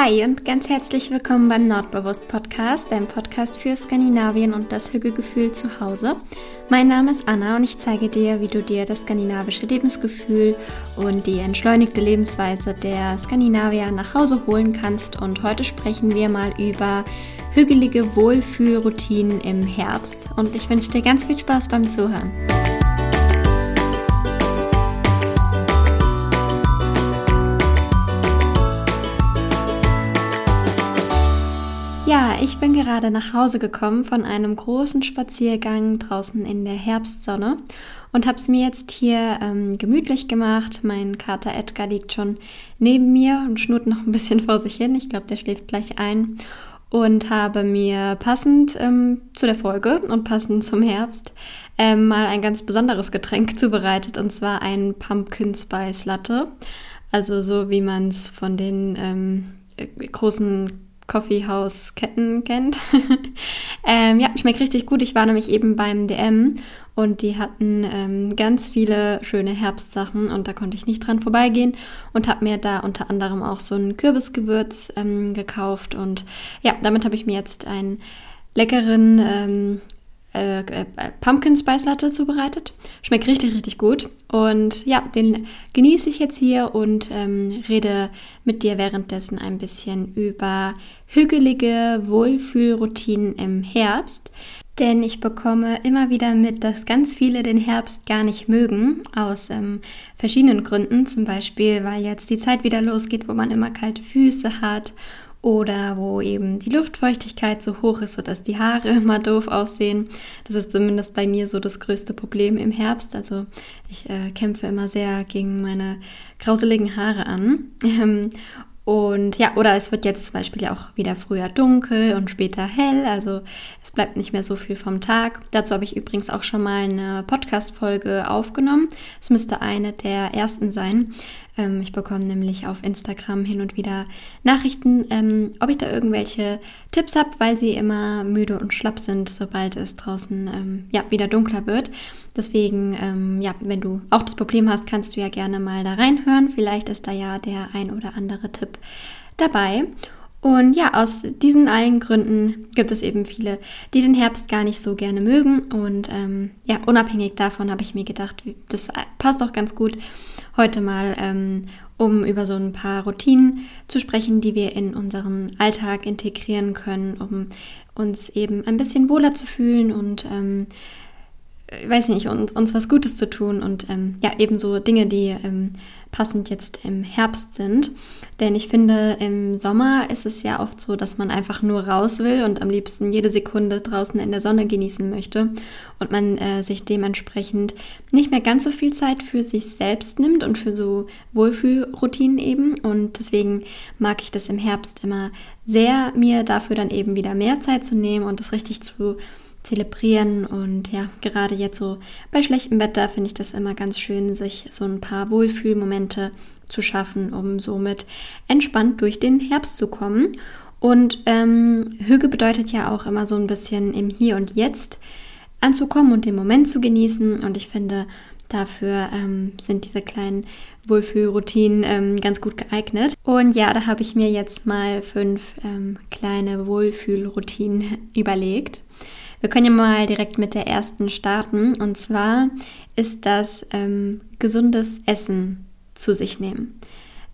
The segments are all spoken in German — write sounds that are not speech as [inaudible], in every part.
Hi und ganz herzlich willkommen beim Nordbewusst Podcast, deinem Podcast für Skandinavien und das Hügelgefühl zu Hause. Mein Name ist Anna und ich zeige dir, wie du dir das skandinavische Lebensgefühl und die entschleunigte Lebensweise der Skandinavier nach Hause holen kannst. Und heute sprechen wir mal über hügelige Wohlfühlroutinen im Herbst. Und ich wünsche dir ganz viel Spaß beim Zuhören. Ich bin gerade nach Hause gekommen von einem großen Spaziergang draußen in der Herbstsonne und habe es mir jetzt hier ähm, gemütlich gemacht. Mein Kater Edgar liegt schon neben mir und schnurrt noch ein bisschen [laughs] vor sich hin. Ich glaube, der schläft gleich ein. Und habe mir passend ähm, zu der Folge und passend zum Herbst ähm, mal ein ganz besonderes Getränk zubereitet und zwar ein Pumpkin Spice Latte. Also so wie man es von den ähm, großen Coffeehouse-Ketten kennt. [laughs] ähm, ja, schmeckt richtig gut. Ich war nämlich eben beim DM und die hatten ähm, ganz viele schöne Herbstsachen und da konnte ich nicht dran vorbeigehen und habe mir da unter anderem auch so ein Kürbisgewürz ähm, gekauft und ja, damit habe ich mir jetzt einen leckeren ähm, äh, äh, Pumpkin Spice Latte zubereitet. Schmeckt richtig, richtig gut. Und ja, den genieße ich jetzt hier und ähm, rede mit dir währenddessen ein bisschen über hügelige Wohlfühlroutinen im Herbst. Denn ich bekomme immer wieder mit, dass ganz viele den Herbst gar nicht mögen, aus ähm, verschiedenen Gründen. Zum Beispiel, weil jetzt die Zeit wieder losgeht, wo man immer kalte Füße hat oder wo eben die Luftfeuchtigkeit so hoch ist, sodass die Haare [laughs] immer doof aussehen. Das ist zumindest bei mir so das größte Problem im Herbst. Also ich äh, kämpfe immer sehr gegen meine grauseligen Haare an. [laughs] Und ja, oder es wird jetzt zum Beispiel auch wieder früher dunkel und später hell. Also es bleibt nicht mehr so viel vom Tag. Dazu habe ich übrigens auch schon mal eine Podcast-Folge aufgenommen. Es müsste eine der ersten sein. Ähm, ich bekomme nämlich auf Instagram hin und wieder Nachrichten, ähm, ob ich da irgendwelche Tipps habe, weil sie immer müde und schlapp sind, sobald es draußen ähm, ja, wieder dunkler wird. Deswegen, ja, wenn du auch das Problem hast, kannst du ja gerne mal da reinhören. Vielleicht ist da ja der ein oder andere Tipp dabei. Und ja, aus diesen allen Gründen gibt es eben viele, die den Herbst gar nicht so gerne mögen. Und ähm, ja, unabhängig davon habe ich mir gedacht, das passt auch ganz gut heute mal, ähm, um über so ein paar Routinen zu sprechen, die wir in unseren Alltag integrieren können, um uns eben ein bisschen wohler zu fühlen und ähm, weiß nicht, uns, uns was Gutes zu tun und ähm, ja, ebenso Dinge, die ähm, passend jetzt im Herbst sind. Denn ich finde, im Sommer ist es ja oft so, dass man einfach nur raus will und am liebsten jede Sekunde draußen in der Sonne genießen möchte und man äh, sich dementsprechend nicht mehr ganz so viel Zeit für sich selbst nimmt und für so Wohlfühlroutinen eben. Und deswegen mag ich das im Herbst immer sehr, mir dafür dann eben wieder mehr Zeit zu nehmen und das richtig zu zelebrieren. Und ja, gerade jetzt so bei schlechtem Wetter finde ich das immer ganz schön, sich so ein paar Wohlfühlmomente zu schaffen, um somit entspannt durch den Herbst zu kommen. Und ähm, Hüge bedeutet ja auch immer so ein bisschen im Hier und Jetzt anzukommen und den Moment zu genießen. Und ich finde, dafür ähm, sind diese kleinen Wohlfühlroutinen ähm, ganz gut geeignet. Und ja, da habe ich mir jetzt mal fünf ähm, kleine Wohlfühlroutinen [laughs] überlegt. Wir können ja mal direkt mit der ersten starten. Und zwar ist das ähm, gesundes Essen zu sich nehmen.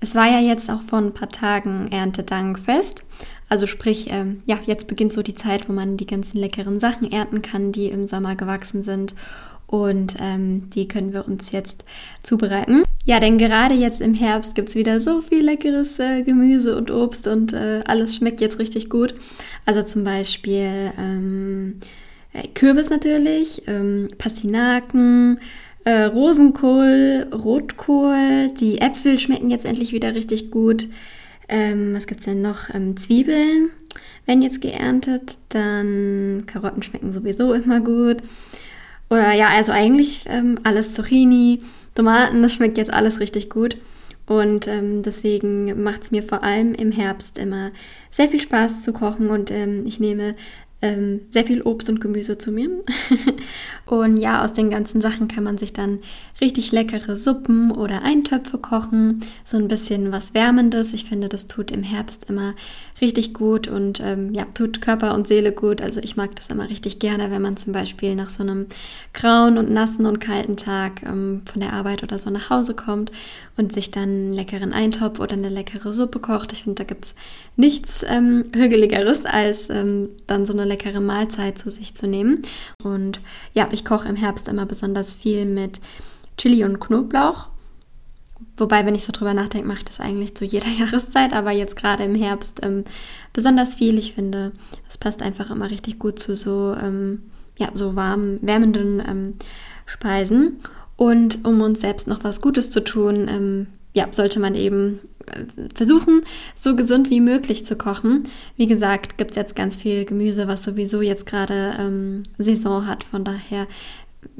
Es war ja jetzt auch vor ein paar Tagen Erntedankfest. Also sprich, ähm, ja, jetzt beginnt so die Zeit, wo man die ganzen leckeren Sachen ernten kann, die im Sommer gewachsen sind. Und ähm, die können wir uns jetzt zubereiten. Ja, denn gerade jetzt im Herbst gibt es wieder so viel leckeres äh, Gemüse und Obst und äh, alles schmeckt jetzt richtig gut. Also zum Beispiel ähm, äh, Kürbis natürlich, ähm, Pastinaken, äh, Rosenkohl, Rotkohl, die Äpfel schmecken jetzt endlich wieder richtig gut. Ähm, was gibt es denn noch? Ähm, Zwiebeln werden jetzt geerntet, dann Karotten schmecken sowieso immer gut. Oder ja, also eigentlich ähm, alles Zucchini, Tomaten, das schmeckt jetzt alles richtig gut. Und ähm, deswegen macht es mir vor allem im Herbst immer sehr viel Spaß zu kochen und ähm, ich nehme ähm, sehr viel Obst und Gemüse zu mir. [laughs] und ja, aus den ganzen Sachen kann man sich dann richtig leckere Suppen oder Eintöpfe kochen. So ein bisschen was Wärmendes. Ich finde, das tut im Herbst immer richtig gut und ähm, ja, tut Körper und Seele gut. Also ich mag das immer richtig gerne, wenn man zum Beispiel nach so einem grauen und nassen und kalten Tag ähm, von der Arbeit oder so nach Hause kommt und sich dann einen leckeren Eintopf oder eine leckere Suppe kocht. Ich finde, da gibt es nichts ähm, Hügeligeres, als ähm, dann so eine leckere Mahlzeit zu sich zu nehmen. Und ja, ich koche im Herbst immer besonders viel mit Chili und Knoblauch. Wobei, wenn ich so drüber nachdenke, mache ich das eigentlich zu jeder [laughs] Jahreszeit, aber jetzt gerade im Herbst ähm, besonders viel. Ich finde, das passt einfach immer richtig gut zu so, ähm, ja, so warmen, wärmenden ähm, Speisen. Und um uns selbst noch was Gutes zu tun, ähm, ja, sollte man eben äh, versuchen, so gesund wie möglich zu kochen. Wie gesagt, gibt es jetzt ganz viel Gemüse, was sowieso jetzt gerade ähm, Saison hat. Von daher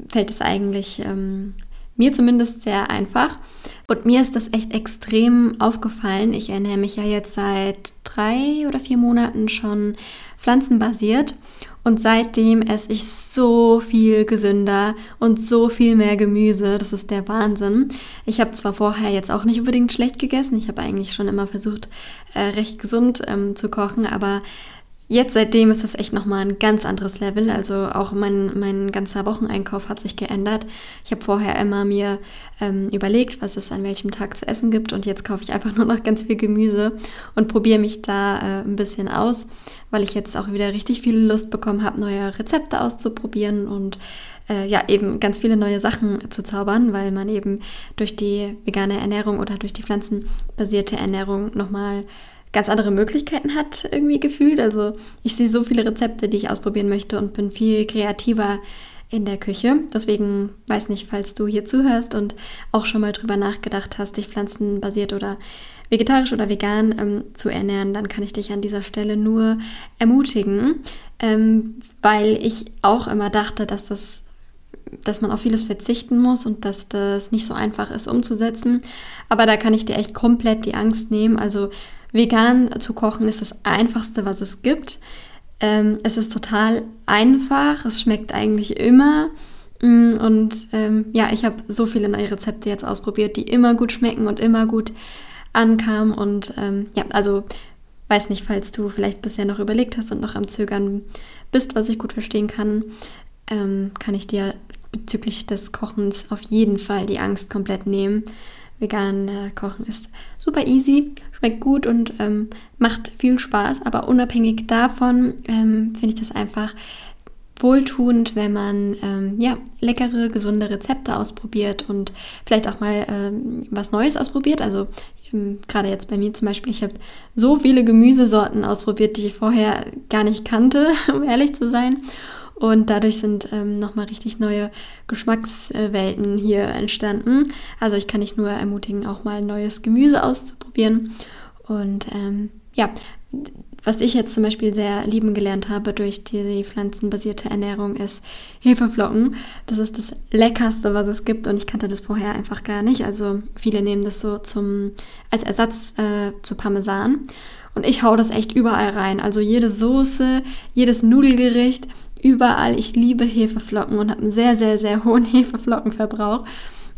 fällt es eigentlich ähm, mir zumindest sehr einfach. Und mir ist das echt extrem aufgefallen. Ich ernähre mich ja jetzt seit drei oder vier Monaten schon pflanzenbasiert. Und seitdem esse ich so viel gesünder und so viel mehr Gemüse. Das ist der Wahnsinn. Ich habe zwar vorher jetzt auch nicht unbedingt schlecht gegessen. Ich habe eigentlich schon immer versucht, äh, recht gesund ähm, zu kochen. Aber Jetzt seitdem ist das echt nochmal ein ganz anderes Level. Also auch mein, mein ganzer Wocheneinkauf hat sich geändert. Ich habe vorher immer mir ähm, überlegt, was es an welchem Tag zu essen gibt und jetzt kaufe ich einfach nur noch ganz viel Gemüse und probiere mich da äh, ein bisschen aus, weil ich jetzt auch wieder richtig viel Lust bekommen habe, neue Rezepte auszuprobieren und äh, ja eben ganz viele neue Sachen zu zaubern, weil man eben durch die vegane Ernährung oder durch die pflanzenbasierte Ernährung nochmal ganz andere Möglichkeiten hat, irgendwie gefühlt. Also ich sehe so viele Rezepte, die ich ausprobieren möchte und bin viel kreativer in der Küche. Deswegen weiß nicht, falls du hier zuhörst und auch schon mal drüber nachgedacht hast, dich pflanzenbasiert oder vegetarisch oder vegan ähm, zu ernähren, dann kann ich dich an dieser Stelle nur ermutigen, ähm, weil ich auch immer dachte, dass das dass man auf vieles verzichten muss und dass das nicht so einfach ist umzusetzen. Aber da kann ich dir echt komplett die Angst nehmen. Also Vegan zu kochen ist das Einfachste, was es gibt. Ähm, es ist total einfach, es schmeckt eigentlich immer. Mm, und ähm, ja, ich habe so viele neue Rezepte jetzt ausprobiert, die immer gut schmecken und immer gut ankamen. Und ähm, ja, also weiß nicht, falls du vielleicht bisher noch überlegt hast und noch am Zögern bist, was ich gut verstehen kann, ähm, kann ich dir bezüglich des Kochens auf jeden Fall die Angst komplett nehmen. Vegan äh, kochen ist super easy, schmeckt gut und ähm, macht viel Spaß. Aber unabhängig davon ähm, finde ich das einfach wohltuend, wenn man ähm, ja, leckere, gesunde Rezepte ausprobiert und vielleicht auch mal ähm, was Neues ausprobiert. Also ähm, gerade jetzt bei mir zum Beispiel, ich habe so viele Gemüsesorten ausprobiert, die ich vorher gar nicht kannte, [laughs] um ehrlich zu sein. Und dadurch sind ähm, nochmal richtig neue Geschmackswelten hier entstanden. Also ich kann dich nur ermutigen, auch mal neues Gemüse auszuprobieren. Und ähm, ja, was ich jetzt zum Beispiel sehr lieben gelernt habe durch die pflanzenbasierte Ernährung ist Hefeflocken. Das ist das Leckerste, was es gibt und ich kannte das vorher einfach gar nicht. Also viele nehmen das so zum, als Ersatz äh, zu Parmesan. Und ich hau das echt überall rein. Also jede Soße, jedes Nudelgericht, überall. Ich liebe Hefeflocken und habe einen sehr, sehr, sehr hohen [laughs] Hefeflockenverbrauch.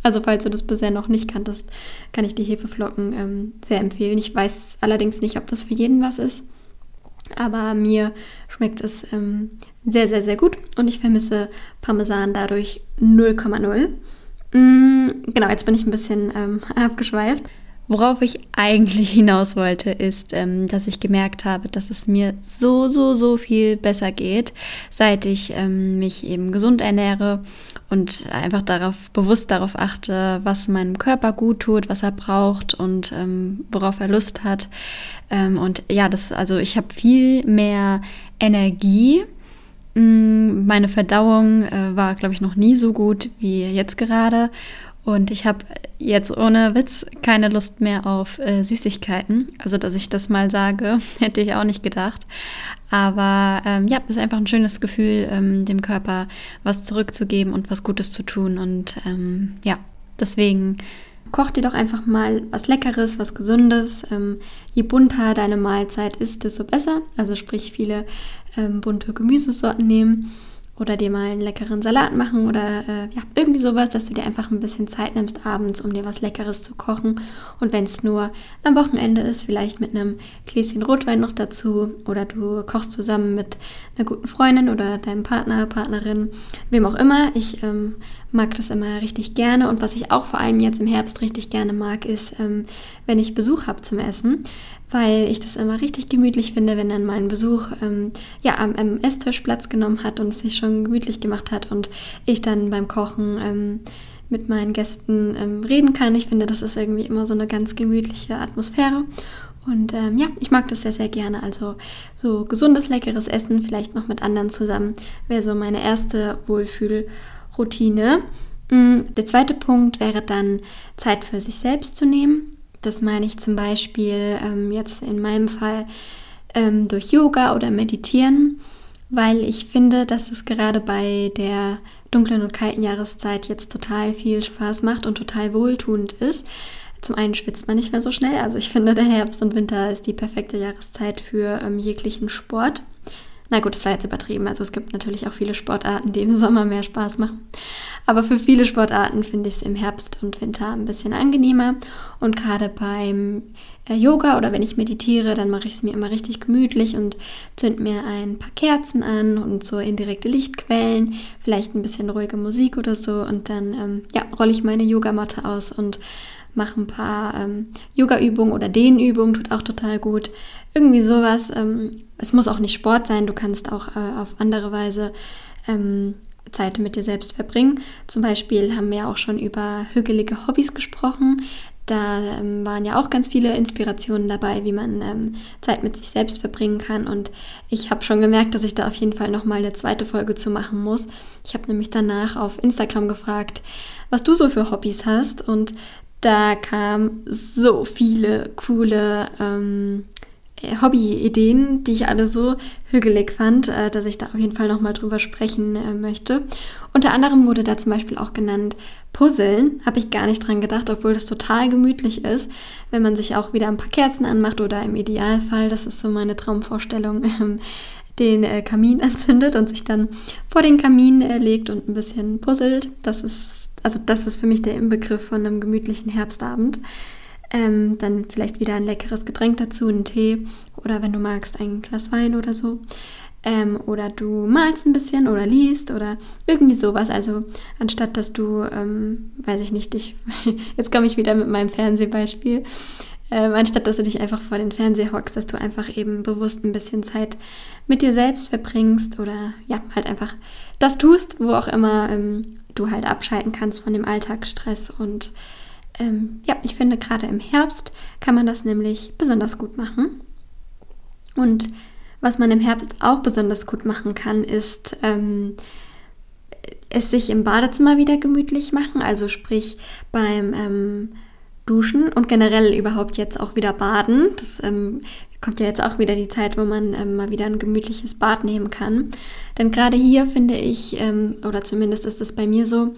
Also falls du das bisher noch nicht kanntest, kann ich die Hefeflocken ähm, sehr empfehlen. Ich weiß allerdings nicht, ob das für jeden was ist. Aber mir schmeckt es ähm, sehr, sehr, sehr gut und ich vermisse Parmesan dadurch 0,0. Mm, genau, jetzt bin ich ein bisschen ähm, [laughs] abgeschweift. Worauf ich eigentlich hinaus wollte, ist, ähm, dass ich gemerkt habe, dass es mir so, so, so viel besser geht, seit ich ähm, mich eben gesund ernähre und einfach darauf bewusst darauf achte, was meinem Körper gut tut, was er braucht und ähm, worauf er Lust hat. Ähm, und ja, das, also ich habe viel mehr Energie. Mm, meine Verdauung äh, war, glaube ich, noch nie so gut wie jetzt gerade. Und ich habe jetzt ohne Witz keine Lust mehr auf äh, Süßigkeiten. Also, dass ich das mal sage, [laughs] hätte ich auch nicht gedacht. Aber ähm, ja, es ist einfach ein schönes Gefühl, ähm, dem Körper was zurückzugeben und was Gutes zu tun. Und ähm, ja, deswegen koch dir doch einfach mal was Leckeres, was Gesundes. Ähm, je bunter deine Mahlzeit ist, desto besser. Also sprich viele ähm, bunte Gemüsesorten nehmen oder dir mal einen leckeren Salat machen oder äh, ja, irgendwie sowas, dass du dir einfach ein bisschen Zeit nimmst abends, um dir was Leckeres zu kochen. Und wenn es nur am Wochenende ist, vielleicht mit einem Gläschen Rotwein noch dazu oder du kochst zusammen mit einer guten Freundin oder deinem Partner, Partnerin, wem auch immer. Ich ähm, mag das immer richtig gerne und was ich auch vor allem jetzt im Herbst richtig gerne mag, ist, ähm, wenn ich Besuch habe zum Essen weil ich das immer richtig gemütlich finde, wenn dann mein Besuch ähm, ja am, am, Esstisch Platz genommen hat und es sich schon gemütlich gemacht hat und ich dann beim Kochen ähm, mit meinen Gästen ähm, reden kann. Ich finde, das ist irgendwie immer so eine ganz gemütliche Atmosphäre. Und ähm, ja, ich mag das sehr, sehr gerne. Also so gesundes, leckeres Essen, vielleicht noch mit anderen zusammen, wäre so meine erste Wohlfühlroutine. Mm, der zweite Punkt wäre dann Zeit für sich selbst zu nehmen. Das meine ich zum Beispiel ähm, jetzt in meinem Fall ähm, durch Yoga oder Meditieren, weil ich finde, dass es gerade bei der dunklen und kalten Jahreszeit jetzt total viel Spaß macht und total wohltuend ist. Zum einen schwitzt man nicht mehr so schnell. Also ich finde, der Herbst und Winter ist die perfekte Jahreszeit für ähm, jeglichen Sport. Na gut, das war jetzt übertrieben. Also es gibt natürlich auch viele Sportarten, die im Sommer mehr Spaß machen. Aber für viele Sportarten finde ich es im Herbst und Winter ein bisschen angenehmer. Und gerade beim äh, Yoga oder wenn ich meditiere, dann mache ich es mir immer richtig gemütlich und zünd mir ein paar Kerzen an und so indirekte Lichtquellen, vielleicht ein bisschen ruhige Musik oder so. Und dann ähm, ja, rolle ich meine Yogamatte aus und mache ein paar ähm, Yoga-Übungen oder Dehnübungen, tut auch total gut. Irgendwie sowas. Ähm, es muss auch nicht Sport sein, du kannst auch äh, auf andere Weise ähm, Zeit mit dir selbst verbringen. Zum Beispiel haben wir auch schon über hügelige Hobbys gesprochen. Da ähm, waren ja auch ganz viele Inspirationen dabei, wie man ähm, Zeit mit sich selbst verbringen kann. Und ich habe schon gemerkt, dass ich da auf jeden Fall nochmal eine zweite Folge zu machen muss. Ich habe nämlich danach auf Instagram gefragt, was du so für Hobbys hast. Und da kamen so viele coole ähm, Hobby-Ideen, die ich alle so hügelig fand, äh, dass ich da auf jeden Fall nochmal drüber sprechen äh, möchte. Unter anderem wurde da zum Beispiel auch genannt Puzzeln. Habe ich gar nicht dran gedacht, obwohl das total gemütlich ist, wenn man sich auch wieder ein paar Kerzen anmacht oder im Idealfall, das ist so meine Traumvorstellung, [laughs] ähm, den äh, Kamin [laughs] anzündet und sich dann vor den Kamin legt und ein bisschen puzzelt. Das ist also das ist für mich der Inbegriff von einem gemütlichen Herbstabend. Ähm, dann vielleicht wieder ein leckeres Getränk dazu, einen Tee oder wenn du magst, ein Glas Wein oder so. Ähm, oder du malst ein bisschen oder liest oder irgendwie sowas. Also anstatt dass du, ähm, weiß ich nicht, dich, [laughs] jetzt komme ich wieder mit meinem Fernsehbeispiel, ähm, anstatt dass du dich einfach vor den Fernseher hockst, dass du einfach eben bewusst ein bisschen Zeit mit dir selbst verbringst oder ja, halt einfach das tust, wo auch immer ähm, du halt abschalten kannst von dem Alltagsstress. Und ähm, ja, ich finde, gerade im Herbst kann man das nämlich besonders gut machen. Und was man im Herbst auch besonders gut machen kann, ist ähm, es sich im Badezimmer wieder gemütlich machen. Also sprich beim ähm, Duschen und generell überhaupt jetzt auch wieder baden. Das ähm, kommt ja jetzt auch wieder die Zeit, wo man ähm, mal wieder ein gemütliches Bad nehmen kann. Denn gerade hier finde ich, ähm, oder zumindest ist es bei mir so,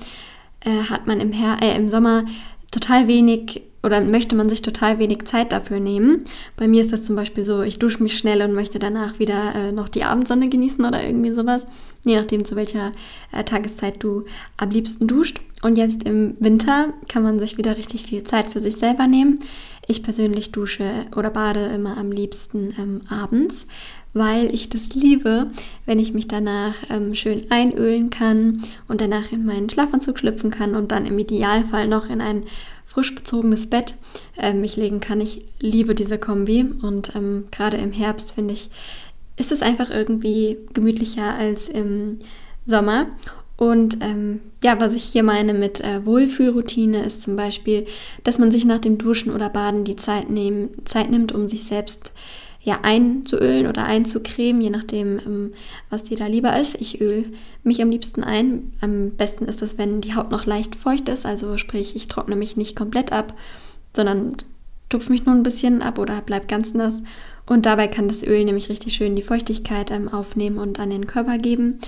äh, hat man im, Her äh, im Sommer total wenig oder möchte man sich total wenig Zeit dafür nehmen. Bei mir ist das zum Beispiel so, ich dusche mich schnell und möchte danach wieder äh, noch die Abendsonne genießen oder irgendwie sowas. Je nachdem, zu welcher äh, Tageszeit du am liebsten duscht. Und jetzt im Winter kann man sich wieder richtig viel Zeit für sich selber nehmen. Ich persönlich dusche oder bade immer am liebsten ähm, abends, weil ich das liebe, wenn ich mich danach ähm, schön einölen kann und danach in meinen Schlafanzug schlüpfen kann und dann im Idealfall noch in ein frisch bezogenes Bett äh, mich legen kann. Ich liebe diese Kombi und ähm, gerade im Herbst finde ich, ist es einfach irgendwie gemütlicher als im Sommer. Und ähm, ja, was ich hier meine mit äh, Wohlfühlroutine ist zum Beispiel, dass man sich nach dem Duschen oder Baden die Zeit, nehmen, Zeit nimmt, um sich selbst ja, einzuölen oder einzucremen, je nachdem, ähm, was dir da lieber ist. Ich öle mich am liebsten ein. Am besten ist es, wenn die Haut noch leicht feucht ist, also sprich, ich trockne mich nicht komplett ab, sondern tupfe mich nur ein bisschen ab oder bleib ganz nass. Und dabei kann das Öl nämlich richtig schön die Feuchtigkeit ähm, aufnehmen und an den Körper geben.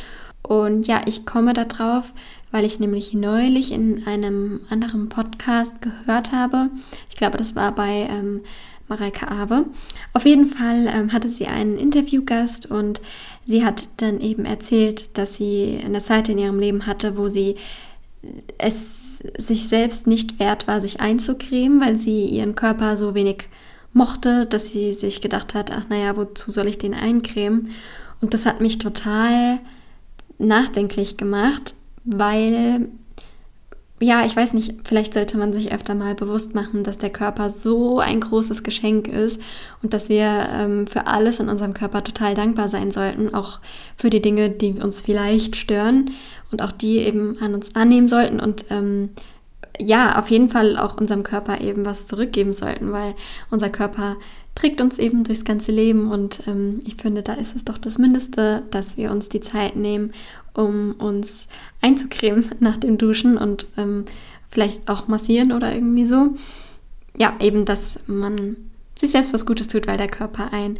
Und ja, ich komme da drauf, weil ich nämlich neulich in einem anderen Podcast gehört habe. Ich glaube, das war bei ähm, Mareike Awe. Auf jeden Fall ähm, hatte sie einen Interviewgast und sie hat dann eben erzählt, dass sie eine Zeit in ihrem Leben hatte, wo sie es sich selbst nicht wert war, sich einzucremen, weil sie ihren Körper so wenig mochte, dass sie sich gedacht hat, ach naja, wozu soll ich den eincremen? Und das hat mich total nachdenklich gemacht, weil, ja, ich weiß nicht, vielleicht sollte man sich öfter mal bewusst machen, dass der Körper so ein großes Geschenk ist und dass wir ähm, für alles in unserem Körper total dankbar sein sollten, auch für die Dinge, die uns vielleicht stören und auch die eben an uns annehmen sollten und ähm, ja, auf jeden Fall auch unserem Körper eben was zurückgeben sollten, weil unser Körper trägt uns eben durchs ganze Leben und ähm, ich finde, da ist es doch das Mindeste, dass wir uns die Zeit nehmen, um uns einzucremen [laughs] nach dem Duschen und ähm, vielleicht auch massieren oder irgendwie so. Ja, eben, dass man sich selbst was Gutes tut, weil der Körper ein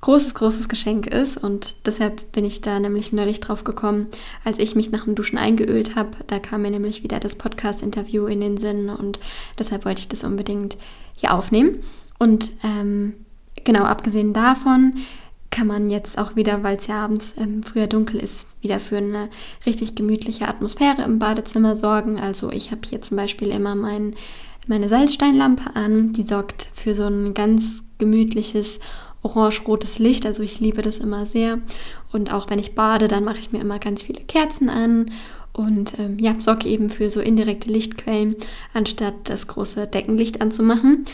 großes, großes Geschenk ist. Und deshalb bin ich da nämlich neulich drauf gekommen, als ich mich nach dem Duschen eingeölt habe. Da kam mir nämlich wieder das Podcast-Interview in den Sinn und deshalb wollte ich das unbedingt hier aufnehmen. Und ähm, genau, abgesehen davon kann man jetzt auch wieder, weil es ja abends ähm, früher dunkel ist, wieder für eine richtig gemütliche Atmosphäre im Badezimmer sorgen. Also ich habe hier zum Beispiel immer mein, meine Salzsteinlampe an, die sorgt für so ein ganz gemütliches orange-rotes Licht. Also ich liebe das immer sehr. Und auch wenn ich bade, dann mache ich mir immer ganz viele Kerzen an und ähm, ja, sorge eben für so indirekte Lichtquellen, anstatt das große Deckenlicht anzumachen.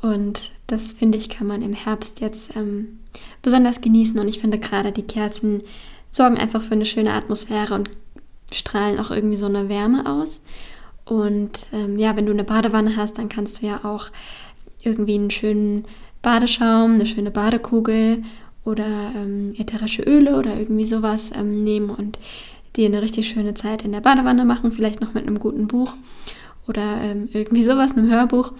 Und das finde ich, kann man im Herbst jetzt ähm, besonders genießen. Und ich finde gerade die Kerzen sorgen einfach für eine schöne Atmosphäre und strahlen auch irgendwie so eine Wärme aus. Und ähm, ja, wenn du eine Badewanne hast, dann kannst du ja auch irgendwie einen schönen Badeschaum, eine schöne Badekugel oder ähm, ätherische Öle oder irgendwie sowas ähm, nehmen und dir eine richtig schöne Zeit in der Badewanne machen, vielleicht noch mit einem guten Buch oder ähm, irgendwie sowas, einem Hörbuch.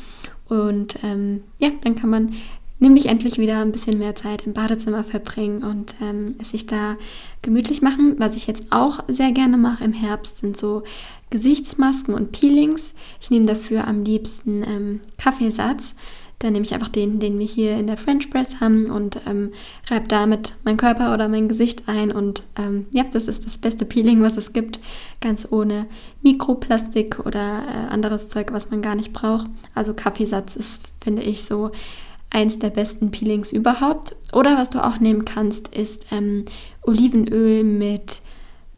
Und ähm, ja, dann kann man nämlich endlich wieder ein bisschen mehr Zeit im Badezimmer verbringen und ähm, es sich da gemütlich machen. Was ich jetzt auch sehr gerne mache im Herbst sind so Gesichtsmasken und Peelings. Ich nehme dafür am liebsten ähm, Kaffeesatz. Dann nehme ich einfach den, den wir hier in der French Press haben und ähm, reibe damit meinen Körper oder mein Gesicht ein. Und ähm, ja, das ist das beste Peeling, was es gibt. Ganz ohne Mikroplastik oder äh, anderes Zeug, was man gar nicht braucht. Also Kaffeesatz ist, finde ich, so eins der besten Peelings überhaupt. Oder was du auch nehmen kannst, ist ähm, Olivenöl mit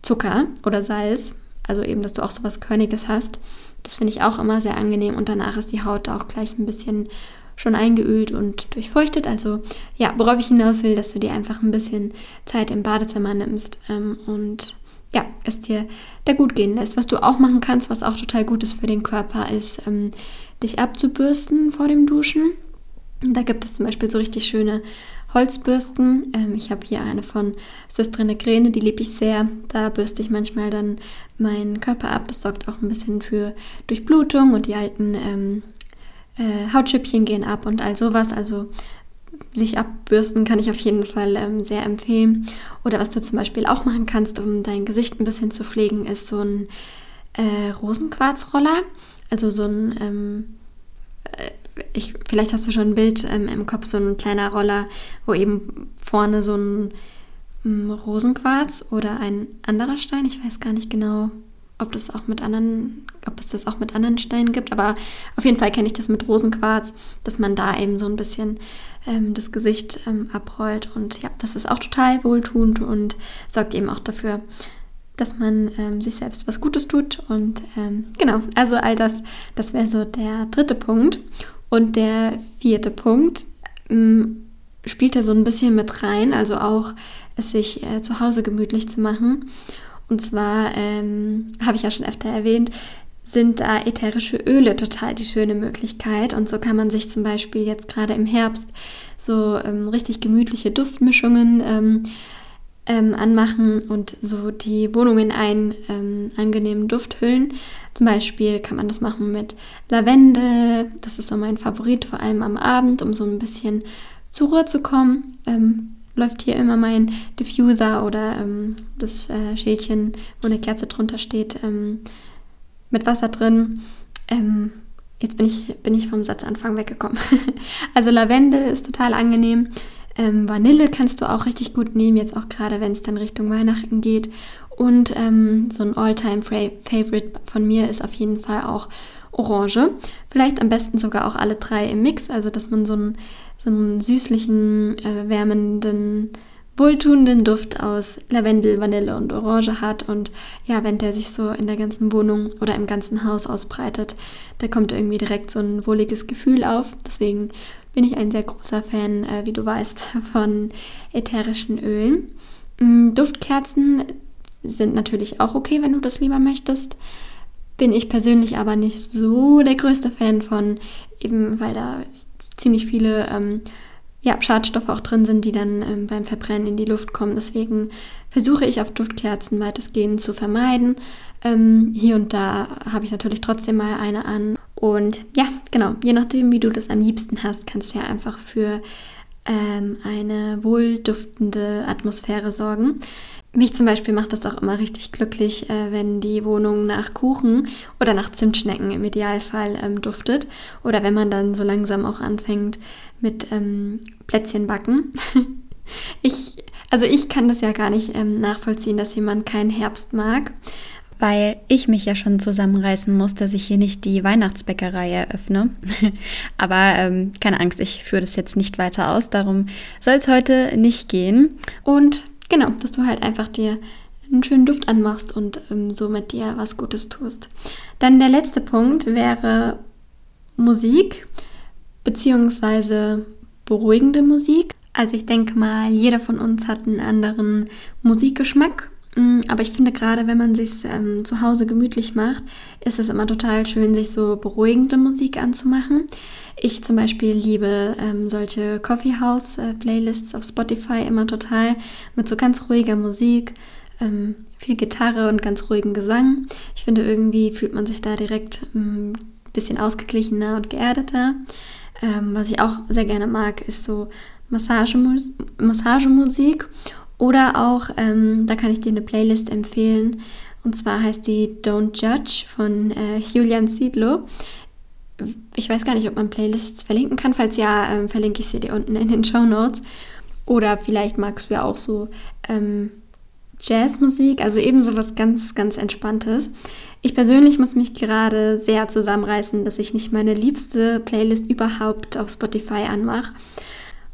Zucker oder Salz. Also eben, dass du auch so was Körniges hast. Das finde ich auch immer sehr angenehm und danach ist die Haut auch gleich ein bisschen schon eingeölt und durchfeuchtet. Also ja, worauf ich hinaus will, dass du dir einfach ein bisschen Zeit im Badezimmer nimmst ähm, und ja, es dir da gut gehen lässt. Was du auch machen kannst, was auch total gut ist für den Körper, ist ähm, dich abzubürsten vor dem Duschen. Da gibt es zum Beispiel so richtig schöne Holzbürsten. Ähm, ich habe hier eine von Söstrine Gräne, die liebe ich sehr. Da bürste ich manchmal dann meinen Körper ab. Das sorgt auch ein bisschen für Durchblutung und die alten ähm, äh, Hautschüppchen gehen ab und all sowas. Also sich abbürsten kann ich auf jeden Fall ähm, sehr empfehlen. Oder was du zum Beispiel auch machen kannst, um dein Gesicht ein bisschen zu pflegen, ist so ein äh, Rosenquarzroller. Also so ein, ähm, äh, ich, vielleicht hast du schon ein Bild ähm, im Kopf, so ein kleiner Roller, wo eben vorne so ein ähm, Rosenquarz oder ein anderer Stein, ich weiß gar nicht genau, ob das auch mit anderen, ob es das auch mit anderen Steinen gibt, aber auf jeden Fall kenne ich das mit Rosenquarz, dass man da eben so ein bisschen ähm, das Gesicht ähm, abrollt. Und ja, das ist auch total wohltuend und sorgt eben auch dafür, dass man ähm, sich selbst was Gutes tut. Und ähm, genau, also all das, das wäre so der dritte Punkt und der vierte Punkt ähm, spielt da so ein bisschen mit rein, also auch es sich äh, zu Hause gemütlich zu machen und zwar, ähm, habe ich ja schon öfter erwähnt, sind da ätherische Öle total die schöne Möglichkeit. Und so kann man sich zum Beispiel jetzt gerade im Herbst so ähm, richtig gemütliche Duftmischungen ähm, ähm, anmachen und so die Wohnung in einen ähm, angenehmen Duft hüllen. Zum Beispiel kann man das machen mit Lavendel. Das ist so mein Favorit, vor allem am Abend, um so ein bisschen zur Ruhe zu kommen. Ähm, läuft hier immer mein Diffuser oder ähm, das äh, Schälchen, wo eine Kerze drunter steht, ähm, mit Wasser drin. Ähm, jetzt bin ich, bin ich vom Satzanfang weggekommen. [laughs] also Lavendel ist total angenehm. Ähm, Vanille kannst du auch richtig gut nehmen, jetzt auch gerade wenn es dann Richtung Weihnachten geht. Und ähm, so ein All-Time-Favorite von mir ist auf jeden Fall auch Orange. Vielleicht am besten sogar auch alle drei im Mix, also dass man so einen, so einen süßlichen, äh, wärmenden, wohltuenden Duft aus Lavendel, Vanille und Orange hat. Und ja, wenn der sich so in der ganzen Wohnung oder im ganzen Haus ausbreitet, da kommt irgendwie direkt so ein wohliges Gefühl auf. Deswegen bin ich ein sehr großer Fan, äh, wie du weißt, [laughs] von ätherischen Ölen. Mm, Duftkerzen sind natürlich auch okay, wenn du das lieber möchtest. Bin ich persönlich aber nicht so der größte Fan von, eben weil da ziemlich viele ähm, ja, Schadstoffe auch drin sind, die dann ähm, beim Verbrennen in die Luft kommen. Deswegen versuche ich auf Duftkerzen weitestgehend zu vermeiden. Ähm, hier und da habe ich natürlich trotzdem mal eine an. Und ja, genau, je nachdem, wie du das am liebsten hast, kannst du ja einfach für ähm, eine wohlduftende Atmosphäre sorgen. Mich zum Beispiel macht das auch immer richtig glücklich, äh, wenn die Wohnung nach Kuchen oder nach Zimtschnecken im Idealfall ähm, duftet. Oder wenn man dann so langsam auch anfängt mit ähm, Plätzchen backen. [laughs] ich, also ich kann das ja gar nicht ähm, nachvollziehen, dass jemand keinen Herbst mag weil ich mich ja schon zusammenreißen muss, dass ich hier nicht die Weihnachtsbäckerei eröffne. [laughs] Aber ähm, keine Angst, ich führe das jetzt nicht weiter aus. Darum soll es heute nicht gehen. Und genau, dass du halt einfach dir einen schönen Duft anmachst und ähm, so mit dir was Gutes tust. Dann der letzte Punkt wäre Musik beziehungsweise beruhigende Musik. Also ich denke mal, jeder von uns hat einen anderen Musikgeschmack aber ich finde gerade, wenn man sich ähm, zu Hause gemütlich macht, ist es immer total schön, sich so beruhigende Musik anzumachen. Ich zum Beispiel liebe ähm, solche Coffeehouse-Playlists auf Spotify immer total mit so ganz ruhiger Musik, ähm, viel Gitarre und ganz ruhigen Gesang. Ich finde, irgendwie fühlt man sich da direkt ein ähm, bisschen ausgeglichener und geerdeter. Ähm, was ich auch sehr gerne mag, ist so Massagemus Massagemusik oder auch, ähm, da kann ich dir eine Playlist empfehlen. Und zwar heißt die Don't Judge von äh, Julian Siedlow. Ich weiß gar nicht, ob man Playlists verlinken kann. Falls ja, ähm, verlinke ich sie dir unten in den Show Notes. Oder vielleicht magst du ja auch so ähm, Jazzmusik, also ebenso was ganz, ganz Entspanntes. Ich persönlich muss mich gerade sehr zusammenreißen, dass ich nicht meine liebste Playlist überhaupt auf Spotify anmache.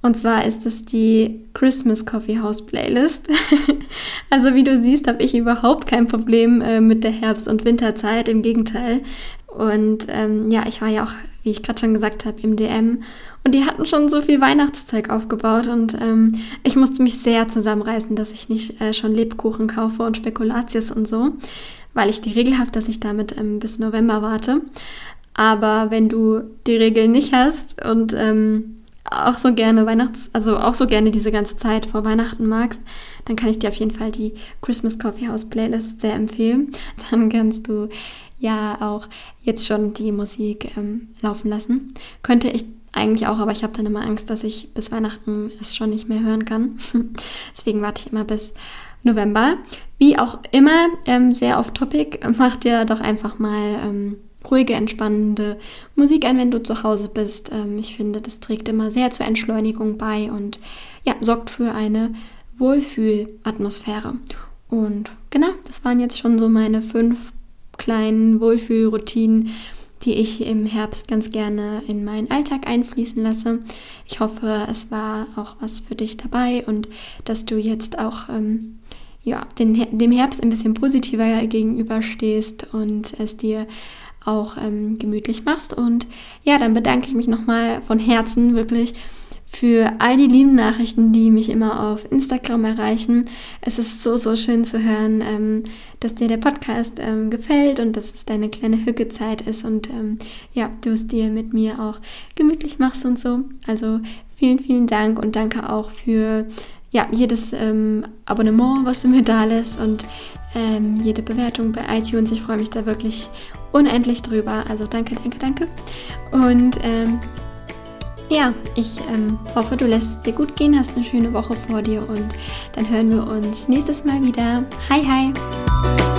Und zwar ist es die Christmas Coffee House Playlist. [laughs] also wie du siehst, habe ich überhaupt kein Problem äh, mit der Herbst- und Winterzeit. Im Gegenteil. Und ähm, ja, ich war ja auch, wie ich gerade schon gesagt habe, im DM. Und die hatten schon so viel Weihnachtszeug aufgebaut. Und ähm, ich musste mich sehr zusammenreißen, dass ich nicht äh, schon Lebkuchen kaufe und Spekulatius und so. Weil ich die Regel habe, dass ich damit ähm, bis November warte. Aber wenn du die Regel nicht hast und ähm, auch so gerne Weihnachts-, also auch so gerne diese ganze Zeit vor Weihnachten magst, dann kann ich dir auf jeden Fall die Christmas Coffee House Playlist sehr empfehlen. [laughs] Dann kannst du ja auch jetzt schon die Musik ähm, laufen lassen. Könnte ich eigentlich auch, aber ich habe dann immer Angst, dass ich bis Weihnachten es schon nicht mehr hören kann. [laughs] Deswegen warte ich immer bis November. Wie auch immer, ähm, sehr off-topic, [laughs] macht dir doch einfach mal ähm, ruhige, entspannende Musik an, wenn du zu Hause bist. Ähm, ich finde, das trägt immer sehr zur Entschleunigung bei und ja, sorgt für eine Wohlfühlatmosphäre. Und genau, das waren jetzt schon so meine fünf kleinen Wohlfühlroutinen, die ich im Herbst ganz gerne in meinen Alltag einfließen lasse. Ich hoffe, es war auch was für dich dabei und dass du jetzt auch ähm, ja, den, dem Herbst ein bisschen positiver gegenüberstehst und es dir auch ähm, gemütlich machst. Und ja, dann bedanke ich mich nochmal von Herzen wirklich für all die lieben Nachrichten, die mich immer auf Instagram erreichen. Es ist so, so schön zu hören, ähm, dass dir der Podcast ähm, gefällt und dass es deine kleine Hückezeit ist und ähm, ja, du es dir mit mir auch gemütlich machst und so. Also vielen, vielen Dank und danke auch für ja, jedes ähm, Abonnement, was du mir da lässt und ähm, jede Bewertung bei iTunes. Ich freue mich da wirklich unendlich drüber. Also danke, danke, danke. Und ähm, Ja, ich ähm, hoffe, du lässt es dir gut gehen, hast eine schöne Woche vor dir und dann hören wir uns nächstes Mal wieder. Hi, hi!